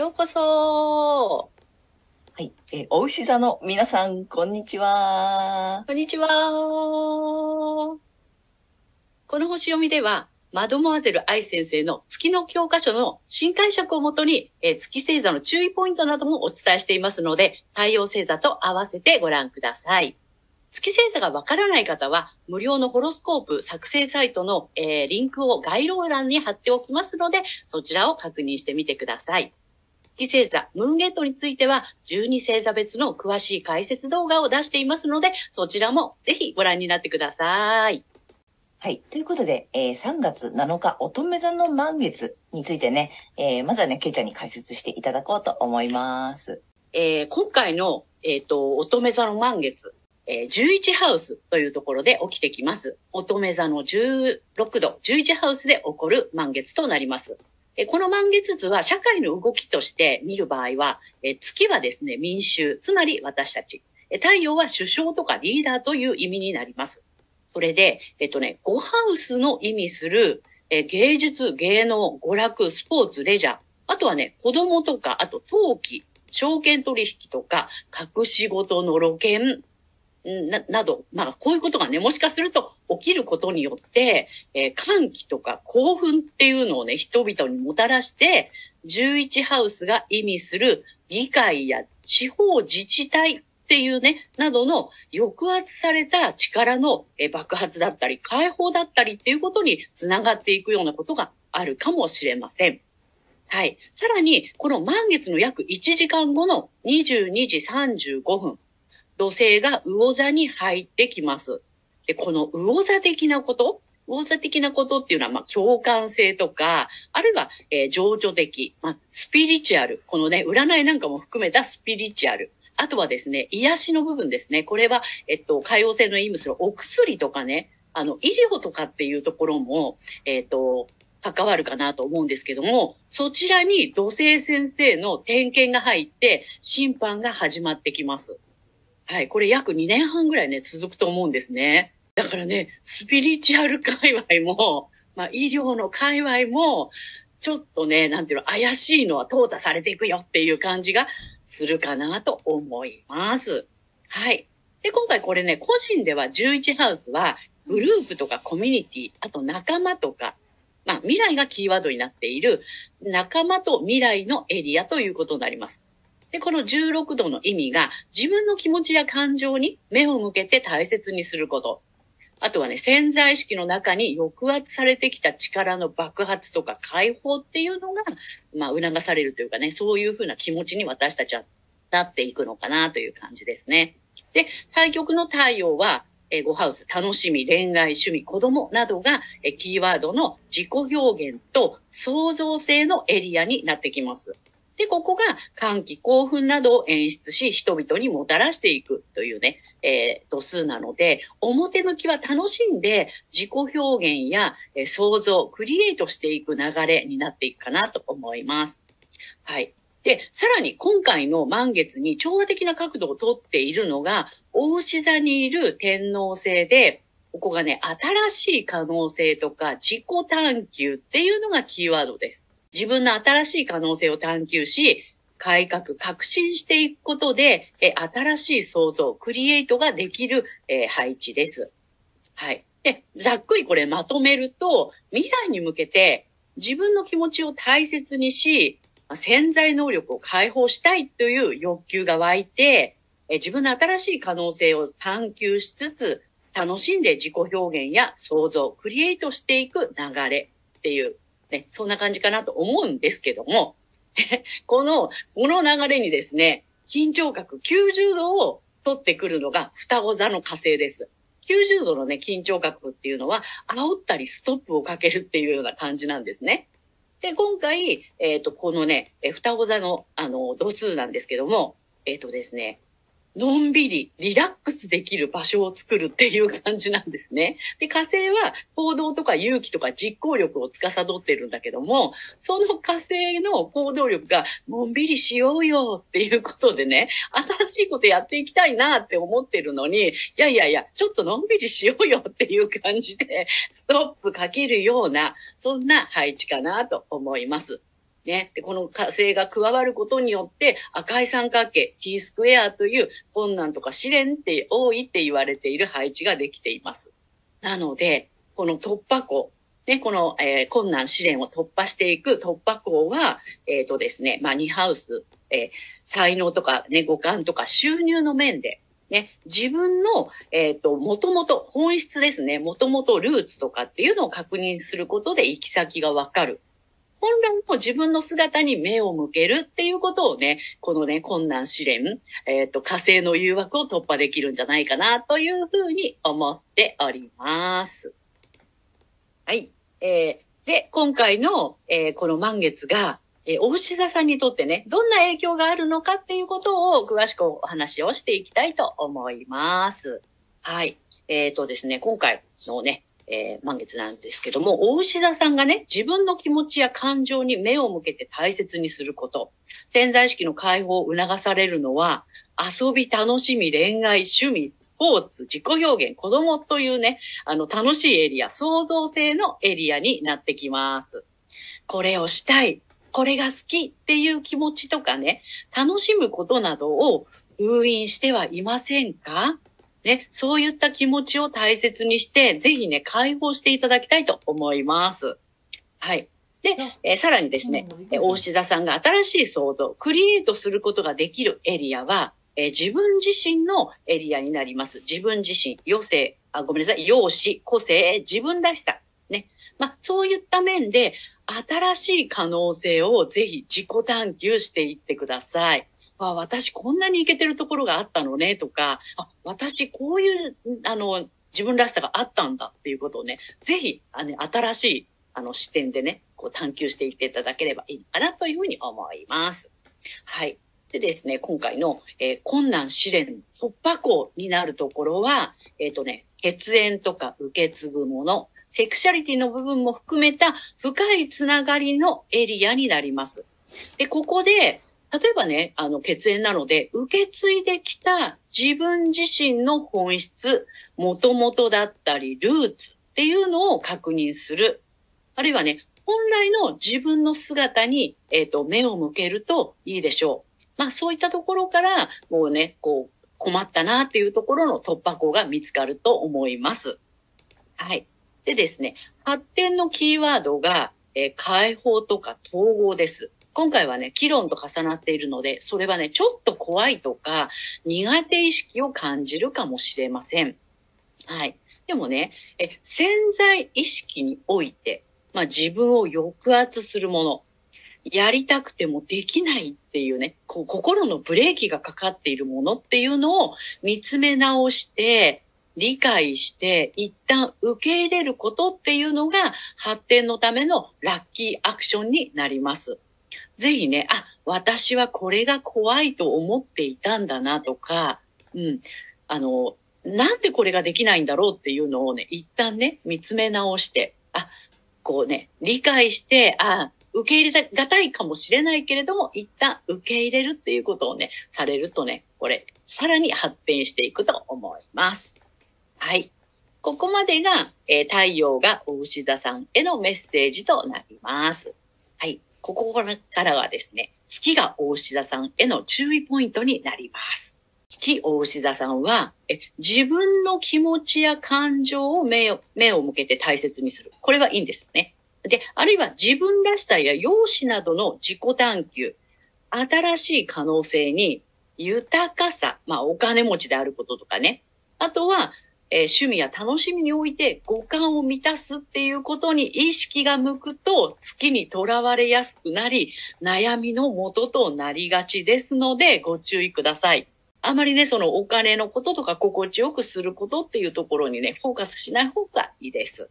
ようこそはい、えー、お牛座の皆さんこんにちはこんにちはこの星読みではマドモアゼル愛先生の月の教科書の新解釈をもとに、えー、月星座の注意ポイントなどもお伝えしていますので、太陽星座と合わせてご覧ください。月星座がわからない方は、無料のホロスコープ作成サイトの、えー、リンクを概要欄に貼っておきますので、そちらを確認してみてください。月星座、ムーンゲートについては、12星座別の詳しい解説動画を出していますので、そちらもぜひご覧になってください。はい。ということで、えー、3月7日、乙女座の満月についてね、えー、まずはね、ケイちゃんに解説していただこうと思います。えー、今回の、えっ、ー、と、乙女座の満月、えー、11ハウスというところで起きてきます。乙女座の16度、11ハウスで起こる満月となります。えこの満月図は社会の動きとして見る場合は、え月はですね、民衆、つまり私たち。太陽は首相とかリーダーという意味になります。それで、えっとね、5ハウスの意味する、え芸術、芸能、娯楽、スポーツ、レジャー、あとはね、子供とか、あと陶器、証券取引とか、隠し事の露見、な、など、まあ、こういうことがね、もしかすると起きることによって、えー、歓喜とか興奮っていうのをね、人々にもたらして、11ハウスが意味する議会や地方自治体っていうね、などの抑圧された力の爆発だったり、解放だったりっていうことにつながっていくようなことがあるかもしれません。はい。さらに、この満月の約1時間後の22時35分、土星が魚座に入ってきます。で、この魚座的なこと、魚座的なことっていうのは、まあ、共感性とか、あるいは、えー、情緒的、まあ、スピリチュアル。このね、占いなんかも含めたスピリチュアル。あとはですね、癒しの部分ですね。これは、えっと、海洋性の意味するお薬とかね、あの、医療とかっていうところも、えっと、関わるかなと思うんですけども、そちらに土星先生の点検が入って、審判が始まってきます。はい、これ約2年半ぐらいね、続くと思うんですね。だからね、スピリチュアル界隈も、まあ、医療の界隈も、ちょっとね、なんていうの、怪しいのは淘汰されていくよっていう感じがするかなと思います。はい。で、今回これね、個人では11ハウスは、グループとかコミュニティ、あと仲間とか、まあ、未来がキーワードになっている仲間と未来のエリアということになります。で、この16度の意味が自分の気持ちや感情に目を向けて大切にすること。あとはね、潜在意識の中に抑圧されてきた力の爆発とか解放っていうのが、まあ、促されるというかね、そういうふうな気持ちに私たちはなっていくのかなという感じですね。で、対極の太陽は、えゴハウス、楽しみ、恋愛、趣味、子供などが、えキーワードの自己表現と創造性のエリアになってきます。で、ここが歓喜、興奮などを演出し、人々にもたらしていくというね、えー、度数なので、表向きは楽しんで自己表現や、えー、想像、クリエイトしていく流れになっていくかなと思います。はい。で、さらに今回の満月に調和的な角度をとっているのが、大牛座にいる天皇星で、ここがね、新しい可能性とか自己探求っていうのがキーワードです。自分の新しい可能性を探求し、改革、革新していくことで、え新しい創造、クリエイトができる、え配置です。はい。で、ざっくりこれまとめると、未来に向けて自分の気持ちを大切にし、潜在能力を解放したいという欲求が湧いて、え自分の新しい可能性を探求しつつ、楽しんで自己表現や創造、クリエイトしていく流れっていうね、そんな感じかなと思うんですけども、この、この流れにですね、緊張角90度を取ってくるのが双子座の火星です。90度のね、緊張角っていうのは、煽ったりストップをかけるっていうような感じなんですね。で、今回、えっ、と、このね、双子座の、あの、度数なんですけども、えっ、とですね、のんびり、リラックスできる場所を作るっていう感じなんですね。で、火星は行動とか勇気とか実行力を司ってるんだけども、その火星の行動力が、のんびりしようよっていうことでね、新しいことやっていきたいなって思ってるのに、いやいやいや、ちょっとのんびりしようよっていう感じで、ストップかけるような、そんな配置かなと思います。ね。で、この火星が加わることによって赤い三角形、T スクエアという困難とか試練って多いって言われている配置ができています。なので、この突破口、ね、この、えー、困難試練を突破していく突破口は、えっ、ー、とですね、まあ、2ハウス、えー、才能とかね、五感とか収入の面で、ね、自分の、えっ、ー、と、もともと本質ですね、もともとルーツとかっていうのを確認することで行き先がわかる。本来の自分の姿に目を向けるっていうことをね、このね、困難試練、えっ、ー、と、火星の誘惑を突破できるんじゃないかなというふうに思っております。はい。えー、で、今回の、えー、この満月が、えー、大志座さんにとってね、どんな影響があるのかっていうことを詳しくお話をしていきたいと思います。はい。えっ、ー、とですね、今回のね、えー、満月なんですけども、大牛座さんがね、自分の気持ちや感情に目を向けて大切にすること、潜在意識の解放を促されるのは、遊び、楽しみ、恋愛、趣味、スポーツ、自己表現、子供というね、あの、楽しいエリア、創造性のエリアになってきます。これをしたい、これが好きっていう気持ちとかね、楽しむことなどを封印してはいませんか？ね、そういった気持ちを大切にして、ぜひね、解放していただきたいと思います。はい。で、えー、さらにですね、えー、大志座さんが新しい創造、クリエイトすることができるエリアは、えー、自分自身のエリアになります。自分自身、余生、あ、ごめんなさい、容姿、個性、自分らしさ。ね。まあ、そういった面で、新しい可能性をぜひ自己探求していってください。あ、私こんなにいけてるところがあったのねとか、あ、私こういう、あの、自分らしさがあったんだっていうことをね、ぜひ、あの、新しい、あの、視点でね、こう探求していっていただければいいかなというふうに思います。はい。でですね、今回の、えー、困難試練突破口になるところは、えっ、ー、とね、血縁とか受け継ぐもの、セクシャリティの部分も含めた深いつながりのエリアになります。で、ここで、例えばね、あの、血縁なので、受け継いできた自分自身の本質、もともとだったり、ルーツっていうのを確認する。あるいはね、本来の自分の姿に、えっ、ー、と、目を向けるといいでしょう。まあ、そういったところから、もうね、こう、困ったなっていうところの突破口が見つかると思います。はい。でですね、発展のキーワードが、えー、解放とか統合です。今回はね、議論と重なっているので、それはね、ちょっと怖いとか、苦手意識を感じるかもしれません。はい。でもね、え潜在意識において、まあ自分を抑圧するもの、やりたくてもできないっていうね、こう心のブレーキがかかっているものっていうのを見つめ直して、理解して、一旦受け入れることっていうのが発展のためのラッキーアクションになります。ぜひね、あ、私はこれが怖いと思っていたんだなとか、うん、あの、なんでこれができないんだろうっていうのをね、一旦ね、見つめ直して、あ、こうね、理解して、あ、受け入れがたいかもしれないけれども、一旦受け入れるっていうことをね、されるとね、これ、さらに発展していくと思います。はい。ここまでが、えー、太陽がお牛座さんへのメッセージとなります。はい。ここからはですね、月が大牛座さんへの注意ポイントになります。月大牛座さんは、え自分の気持ちや感情を目を目を向けて大切にする。これはいいんですよね。で、あるいは自分らしさや容姿などの自己探求、新しい可能性に豊かさ、まあお金持ちであることとかね。あとはえー、趣味や楽しみにおいて五感を満たすっていうことに意識が向くと月にとらわれやすくなり、悩みの元となりがちですのでご注意ください。あまりね、そのお金のこととか心地よくすることっていうところにね、フォーカスしない方がいいです。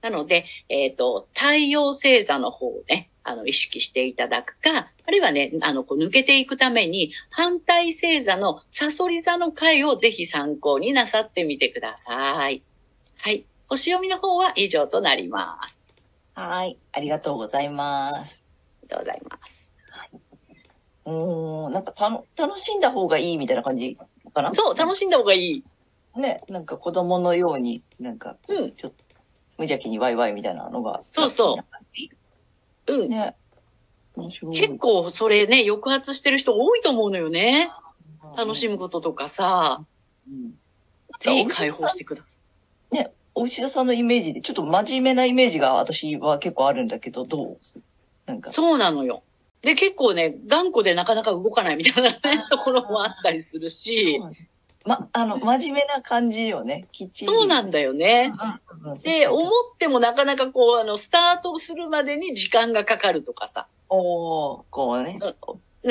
なので、えっ、ー、と、太陽星座の方をね、あの、意識していただくか、あるいはね、あの、こう抜けていくために、反対星座のサソリ座の回をぜひ参考になさってみてください。はい。星読みの方は以上となります。はい。ありがとうございます。ありがとうございます。うーん、なんか楽しんだ方がいいみたいな感じかな？そう、楽しんだ方がいい。ね、なんか子供のように、なんか、うんちょっと無邪気にワイワイみたいなのが。そうそううん。ね。結構それね、抑圧してる人多いと思うのよね。楽しむ。むこととかさ、うんぜひ解放してください。ね、お牛田さんのイメージで、ちょっと真面目なイメージが私は結構あるんだけど、どう？なんか。そうなのよ。で、結構ね、頑固でなかなか動かないみたいなね、ところもあったりするし、ま、あの、真面目な感じよね。きっちり。そうなんだよね。うんうんで、思ってもなかなかこう、あの、スタートするまでに時間がかかるとかさ。おー、こうね。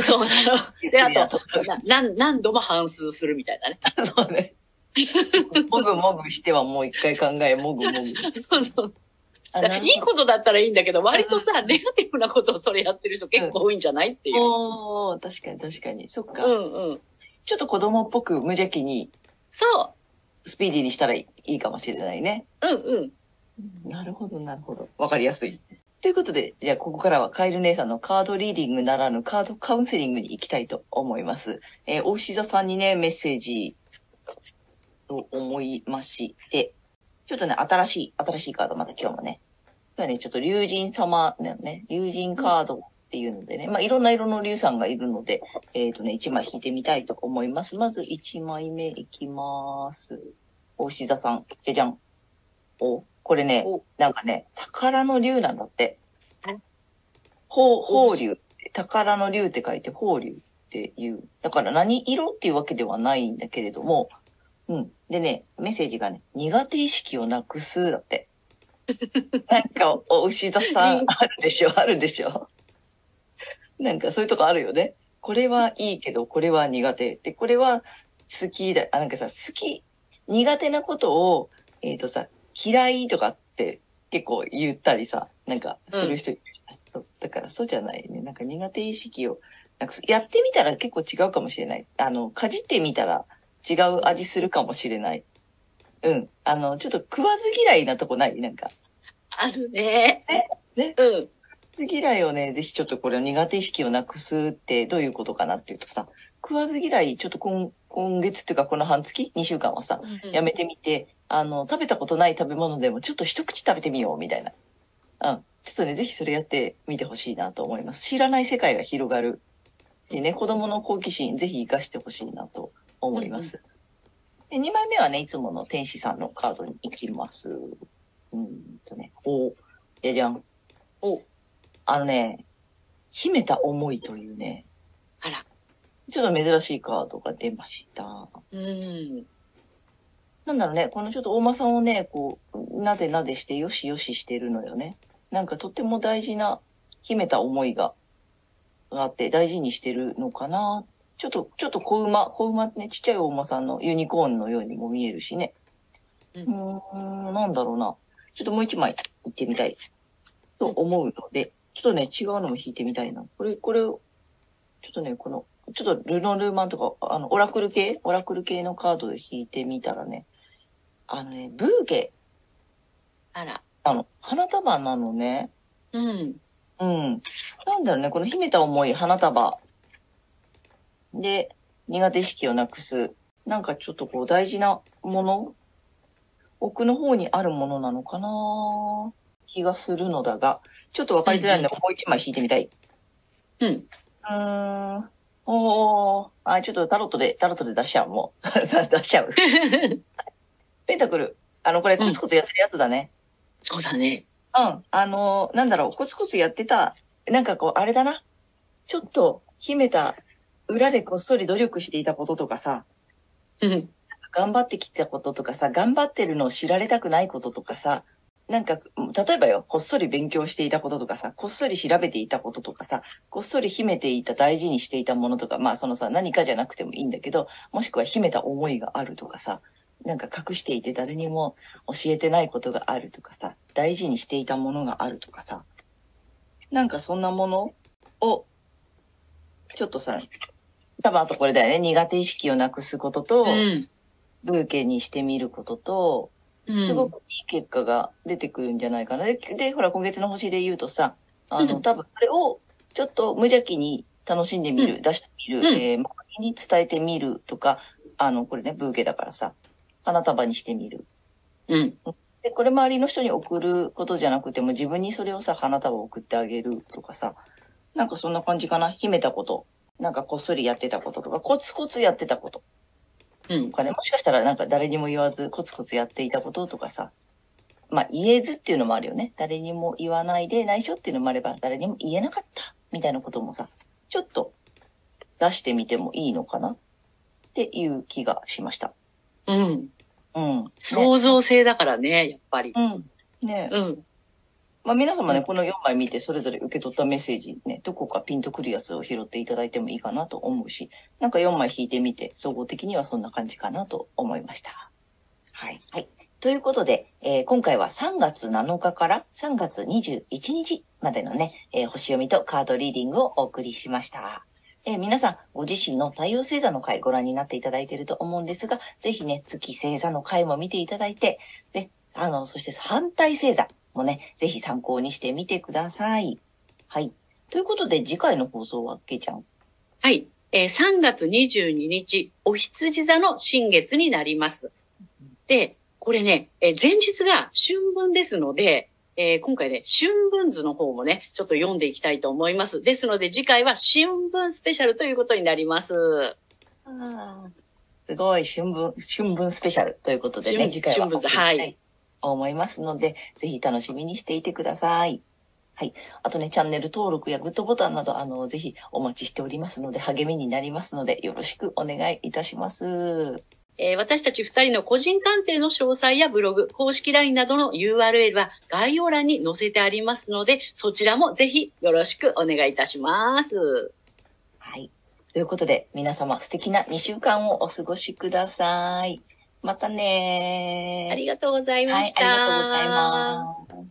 そうなの。で、あやと、な何何度も反数するみたいなね。そうね。もぐもぐしてはもう一回考え、もぐもぐ。そうそう。あだからいいことだったらいいんだけど、割とさ、ネガティブなことをそれやってる人結構多いんじゃないっていう。おー、確かに確かに。そっか。うんうん。ちょっと子供っぽく無邪気に、そスピーディーにしたらいいかもしれないね。う。うんうん。なるほど、なるほど。わかりやすい。ということで、じゃあここからはカエル姉さんのカードリーディングならぬカードカウンセリングに行きたいと思います。えー、お牛座さんにね、メッセージと思いまして、ちょっとね、新しい、新しいカード、また今日もね。今日はね、ちょっと竜神様だよね。竜神カードっていうのでね、まあいろんな色の竜さんがいるので、えっ、とね、1枚引いてみたいと思います。まず1枚目いきます。お牛座さん、じゃじゃん。お、これねお、なんかね、宝の竜なんだってえ。ほう、ほう竜。宝の竜って書いて、ほう竜っていう。だから何色っていうわけではないんだけれども、うん。でね、メッセージがね、苦手意識をなくす、だって。なんかお、お牛座さん、あるでしょ、あるでしょ。なんかそういうとこあるよね。これはいいけど、これは苦手。で、これは好きだ。あ、なんかさ、好き、苦手なことを、えっ、とさ、嫌いとかって結構言ったりさ、なんかする人いるうだからそうじゃないね。なんか苦手意識を、なんかやってみたら結構違うかもしれない。あの、かじってみたら違う味するかもしれない。うん。あの、ちょっと食わず嫌いなとこない？なんか。あるね？ね？うん。ず嫌いをね、ぜひちょっとこれを苦手意識をなくすってどういうことかなっていうとさ、食わず嫌い、ちょっと今今月っていうかこの半月 ?2 週間はさ、やめてみて、あの、食べたことない食べ物でもちょっと一口食べてみようみたいな。うん。ちょっとね、ぜひそれやってみてほしいなと思います。知らない世界が広がる。しね、子供の好奇心ぜひ活かしてほしいなと思います。で、2枚目はね、いつもの天使さんのカードに行きます。うんとね、おじゃじゃん。おあのね、秘めた思いというね、あら。ちょっと珍しいカードが出ました。うん。なんだろうね、このちょっと大間さんをね、こう、なでなでしてよしよししてるのよね。なんかとっても大事な秘めた思いが、があって大事にしてるのかな。ちょっと、ちょっと小馬、小馬ってね、ちっちゃい大間さんのユニコーンのようにも見えるしね。ううーん、なんだろうな。ちょっともう一枚行ってみたいと思うので、ちょっとね、違うのも引いてみたいな。これ、これを、ちょっとね、この、ちょっとルノルーマンとか、あの、オラクル系？オラクル系のカードで引いてみたらね、あのね、ブーケ、あら。あの、花束なのね。うん。うん。なんだろうね、この秘めた思い、花束。で、苦手意識をなくす。なんかちょっとこう大事なもの？奥の方にあるものなのかな？気がするのだが、ちょっとわかりづらいので、もう一枚引いてみたい。うん。うーん。おー。あ、ちょっとタロットで、タロットで出しちゃう、もう。出しちゃう。ペンタクル。あの、これコツコツやってるやつだね。そうだね。うん。あのーなんだろう、コツコツやってた、なんかこう、あれだな。ちょっと秘めた、裏でこっそり努力していたこととかさ、うん。頑張ってきたこととかさ、頑張ってるのを知られたくないこととかさ、なんか、例えばよ、こっそり勉強していたこととかさ、こっそり調べていたこととかさ、こっそり秘めていた大事にしていたものとか、まあそのさ、何かじゃなくてもいいんだけど、もしくは秘めた思いがあるとかさ、なんか隠していて誰にも教えてないことがあるとかさ、大事にしていたものがあるとかさ、なんかそんなものを、ちょっとさ、多分あとこれだよね。苦手意識をなくすことと、うん。ブーケにしてみることと、うんすごく結果が出てくるんじゃないかな。で、でほら、今月の星で言うとさ、あの、うん多分それをちょっと無邪気に楽しんでみる、う出してみる、うんえー周りに伝えてみるとか、あの、これね、ブーケだからさ、花束にしてみる。うん。で、これ周りの人に送ることじゃなくても、自分にそれをさ、花束を送ってあげるとかさ、なんかそんな感じかな。秘めたこと。なんかこっそりやってたこととか、コツコツやってたことうんと。かね、もしかしたらなんか誰にも言わず、コツコツやっていたこととかさ、まあ言えずっていうのもあるよね。誰にも言わないで内緒っていうのもあれば、誰にも言えなかったみたいなこともさ、ちょっと出してみてもいいのかな？っていう気がしました。うん。うん。ね創造性だからね、やっぱり。うん。ねうん。まあ皆様ね、うんこの4枚見てそれぞれ受け取ったメッセージね、どこかピンとくるやつを拾っていただいてもいいかなと思うし、なんか4枚引いてみて、総合的にはそんな感じかなと思いました。はい。はい。ということで、えー今回は3月7日から3月21日までのね、えー星読みとカードリーディングをお送りしました。えー皆さん、ご自身の太陽星座の回ご覧になっていただいていると思うんですが、ぜひね、月星座の回も見ていただいて、で、あの、そして反対星座もね、ぜひ参考にしてみてください。はい。ということで、次回の放送は、けいちゃん？はい。えー3月22日、お羊座の新月になります。で、これね、えー前日が春分ですので、えー今回ね、春分図の方もね、ちょっと読んでいきたいと思います。ですので、次回は春分スペシャルということになります。すごい、春分、春分スペシャルということでね、春次回は春分図はい思いますので、ぜひ楽しみにしていてください。はい。あとね、チャンネル登録やグッドボタンなど、あの、ぜひお待ちしておりますので、励みになりますので、よろしくお願いいたします。えー私たち二人の個人鑑定の詳細やブログ、公式 LINE などの URL は概要欄に載せてありますので、そちらもぜひよろしくお願いいたします。はい。ということで、皆様素敵な2週間をお過ごしください。またねー。ありがとうございまはい、した。ありがとうございます。